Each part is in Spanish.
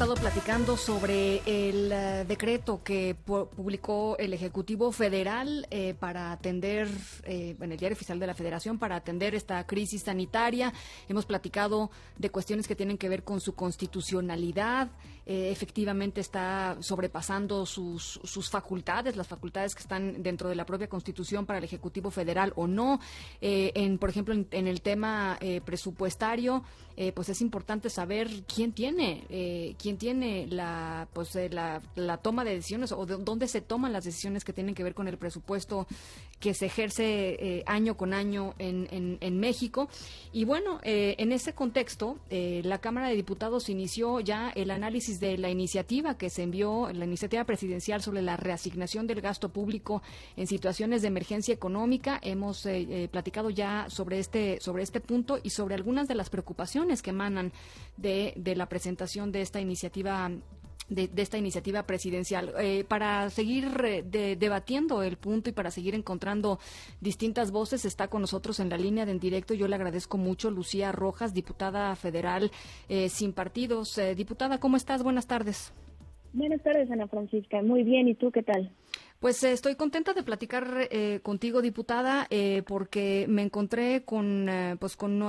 Estado platicando sobre el uh, decreto que pu publicó el Ejecutivo Federal eh, para atender, eh, en el Diario Oficial de la Federación, para atender esta crisis sanitaria. Hemos platicado de cuestiones que tienen que ver con su constitucionalidad, eh, efectivamente está sobrepasando sus, sus, facultades, las facultades que están dentro de la propia Constitución para el Ejecutivo Federal o no. Eh, en, por ejemplo, en, en el tema eh, presupuestario, eh, pues es importante saber quién tiene, eh, quién tiene la, pues, la, la, toma de decisiones o de dónde se toman las decisiones que tienen que ver con el presupuesto que se ejerce año con año en, en, México. Y bueno, en ese contexto, la Cámara de Diputados inició ya el análisis de la iniciativa que se envió, la iniciativa presidencial sobre la reasignación del gasto público en situaciones de emergencia económica. Hemos eh, eh, platicado ya sobre este, sobre este punto y sobre algunas de las preocupaciones que emanan de, de la presentación de esta iniciativa de, de, esta iniciativa presidencial. Eh, para seguir eh, de, debatiendo el punto y para seguir encontrando distintas voces, está con nosotros en la línea de en directo. Yo le agradezco mucho, Lucía Rojas, diputada federal eh, sin partidos. Eh, diputada, ¿cómo estás? Buenas tardes. Buenas tardes, Ana Francisca. Muy bien, ¿y tú qué tal? Pues eh, estoy contenta de platicar eh, contigo, diputada, eh, porque me encontré con, eh, pues con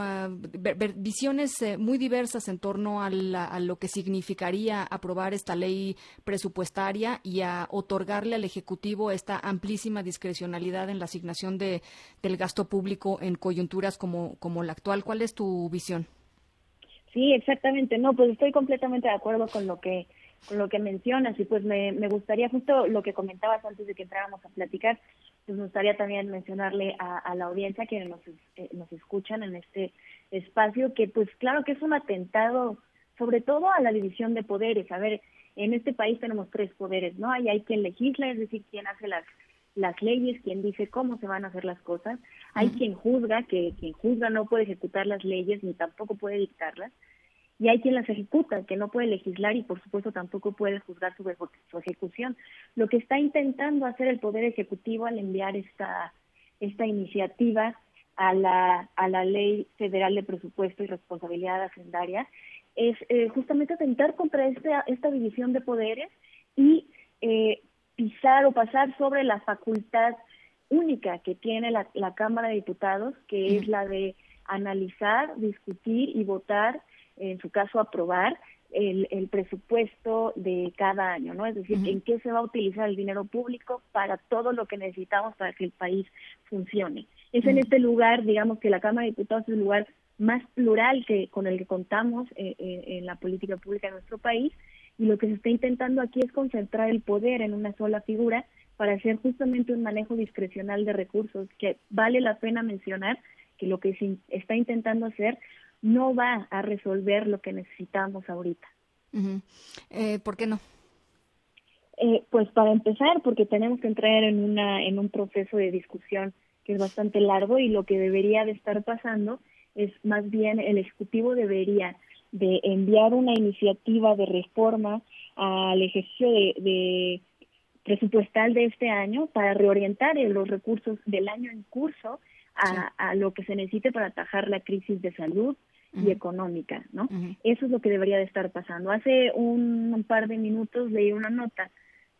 visiones eh, muy diversas en torno a, la, a, lo que significaría aprobar esta ley presupuestaria y a otorgarle al Ejecutivo esta amplísima discrecionalidad en la asignación de, del gasto público en coyunturas como, como la actual. ¿Cuál es tu visión? Sí, exactamente. No, pues estoy completamente de acuerdo con lo que con lo que mencionas y pues me, me gustaría justo lo que comentabas antes de que entráramos a platicar, pues me gustaría también mencionarle a, a la audiencia que nos, eh, nos escuchan en este espacio que pues claro que es un atentado sobre todo a la división de poderes. A ver, en este país tenemos tres poderes, ¿no? Hay, hay quien legisla, es decir, quien hace las las leyes, quien dice cómo se van a hacer las cosas, hay uh -huh. quien juzga, que quien juzga no puede ejecutar las leyes ni tampoco puede dictarlas, y hay quien las ejecuta, que no puede legislar y por supuesto tampoco puede juzgar su, su ejecución. Lo que está intentando hacer el Poder Ejecutivo al enviar esta, esta iniciativa a la, a la Ley Federal de Presupuesto y Responsabilidad Hacendaria es eh, justamente atentar contra esta, esta división de poderes y eh, pisar o pasar sobre la facultad única que tiene la, la Cámara de Diputados, que es la de analizar, discutir y votar en su caso aprobar el, el presupuesto de cada año, ¿no? Es decir, uh -huh. en qué se va a utilizar el dinero público para todo lo que necesitamos para que el país funcione. Es uh -huh. en este lugar, digamos que la Cámara de Diputados es el lugar más plural que con el que contamos eh, eh, en la política pública de nuestro país y lo que se está intentando aquí es concentrar el poder en una sola figura para hacer justamente un manejo discrecional de recursos que vale la pena mencionar que lo que se está intentando hacer no va a resolver lo que necesitamos ahorita. Uh -huh. eh, ¿Por qué no? Eh, pues para empezar, porque tenemos que entrar en una en un proceso de discusión que es bastante largo y lo que debería de estar pasando es más bien el ejecutivo debería de enviar una iniciativa de reforma al ejercicio de, de presupuestal de este año para reorientar los recursos del año en curso a, sí. a lo que se necesite para atajar la crisis de salud, y uh -huh. económica, ¿no? Uh -huh. Eso es lo que debería de estar pasando. Hace un, un, par de minutos leí una nota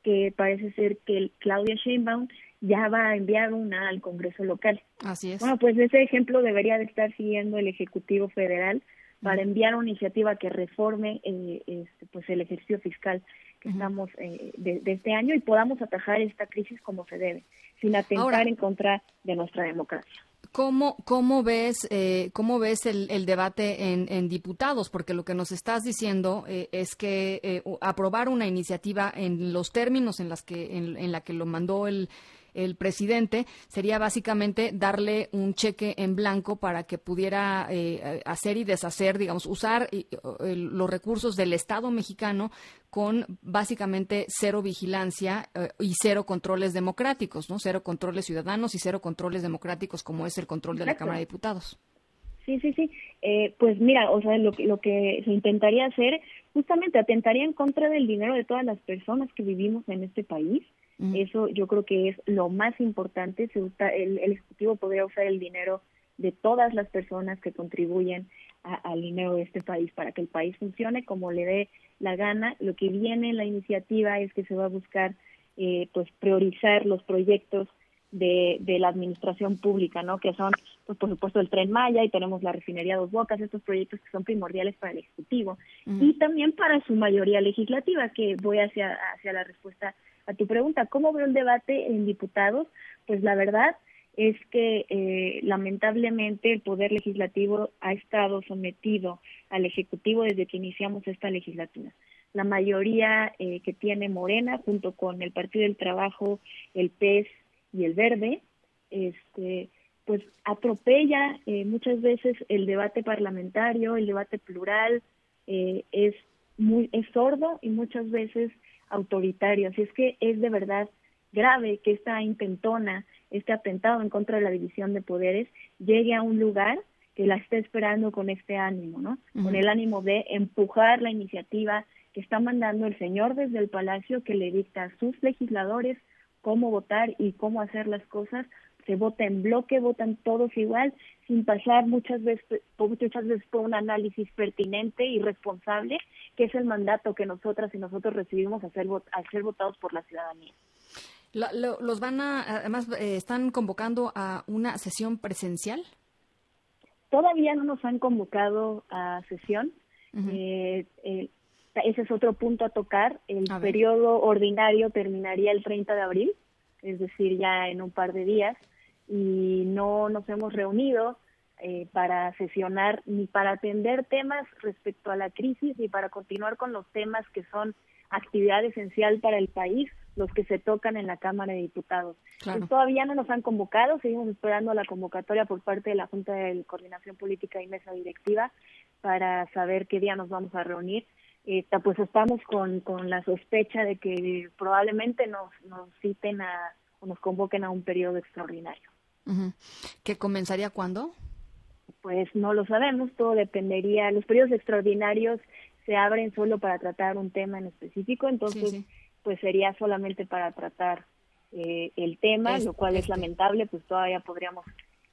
que parece ser que el Claudia Sheinbaum ya va a enviar una al Congreso local. Así es. Bueno, pues ese ejemplo debería de estar siguiendo el Ejecutivo Federal para enviar una iniciativa que reforme eh, este, pues el ejercicio fiscal que uh -huh. estamos eh, de, de, este año y podamos atajar esta crisis como se debe, sin atentar Ahora, en contra de nuestra democracia. ¿Cómo, cómo ves, eh, cómo ves el, el debate en, en, diputados? Porque lo que nos estás diciendo eh, es que eh, aprobar una iniciativa en los términos en, las que, en, en la que lo mandó el, el presidente sería básicamente darle un cheque en blanco para que pudiera eh, hacer y deshacer, digamos, usar los recursos del Estado mexicano con básicamente cero vigilancia eh, y cero controles democráticos, ¿no? Cero controles ciudadanos y cero controles democráticos como es el control de la Cámara de Diputados. Sí, sí, sí. Eh, pues mira, o sea, lo, lo que se intentaría hacer justamente atentaría en contra del dinero de todas las personas que vivimos en este país Eso yo creo que es lo más importante. Se el, el, Ejecutivo podría usar el dinero de todas las personas que contribuyen al dinero de este país para que el país funcione como le dé la gana. Lo que viene en la iniciativa es que se va a buscar eh, pues priorizar los proyectos de, de la administración pública, ¿no? Que son, pues, por supuesto, el Tren Maya y tenemos la refinería Dos Bocas, estos proyectos que son primordiales para el Ejecutivo y también para su mayoría legislativa, que voy hacia, hacia la respuesta a tu pregunta. ¿Cómo veo el debate en diputados? Pues la verdad es que eh, lamentablemente el Poder Legislativo ha estado sometido al Ejecutivo desde que iniciamos esta legislatura. La mayoría eh, que tiene Morena, junto con el Partido del Trabajo, el PES y el verde, este, pues atropella eh, muchas veces el debate parlamentario, el debate plural, eh, es muy es sordo y muchas veces autoritario. Así es que es de verdad grave que esta intentona, este atentado en contra de la división de poderes, llegue a un lugar que la esté esperando con este ánimo, ¿no? Con el ánimo de empujar la iniciativa que está mandando el señor desde el palacio que le dicta a sus legisladores cómo votar y cómo hacer las cosas, se vota en bloque, votan todos igual, sin pasar muchas veces, muchas veces por un análisis pertinente y responsable, que es el mandato que nosotras y nosotros recibimos al ser, ser votados por la ciudadanía. los van a, además, eh, están convocando a una sesión presencial. Todavía no nos han convocado a sesión. eh, eh, ese es otro punto a tocar. El periodo ordinario terminaría el 30 de abril, es decir, ya en un par de días, y no nos hemos reunido eh, para sesionar ni para atender temas respecto a la crisis ni para continuar con los temas que son actividad esencial para el país, los que se tocan en la Cámara de Diputados. Pues todavía no nos han convocado, seguimos esperando la convocatoria por parte de la Junta de Coordinación Política y Mesa Directiva para saber qué día nos vamos a reunir pues estamos con, con la sospecha de que probablemente nos, nos citen a, o nos convoquen a un periodo extraordinario. ¿Que comenzaría cuándo? Pues no lo sabemos, todo dependería. Los periodos extraordinarios se abren solo para tratar un tema en específico, entonces pues sería solamente para tratar eh, el tema, lo cual es lamentable, pues todavía podríamos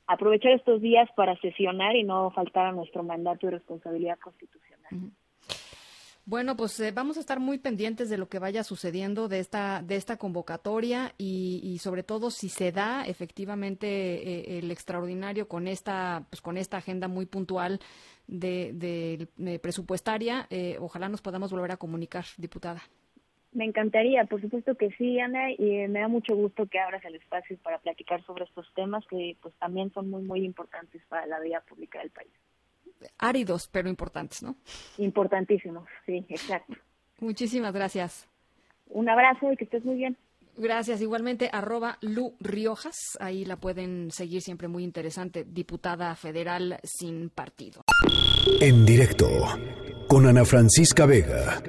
aprovechar estos días para sesionar y no faltar a nuestro mandato y responsabilidad constitucional. Bueno, pues eh, vamos a estar muy pendientes de lo que vaya sucediendo de esta de esta convocatoria y, sobre todo si se da efectivamente eh, el extraordinario con esta pues con esta agenda muy puntual de, presupuestaria. Eh, ojalá nos podamos volver a comunicar, diputada. Me encantaría, por supuesto que sí, Ana, y me da mucho gusto que abras el espacio para platicar sobre estos temas que pues también son muy muy importantes para la vida pública del país áridos, pero importantes, ¿no? Importantísimos, sí, exacto. Muchísimas gracias. Un abrazo y que estés muy bien. Gracias. Igualmente, arroba Lu Riojas. Ahí la pueden seguir siempre muy interesante. Diputada federal sin partido. En directo con Ana Francisca Vega.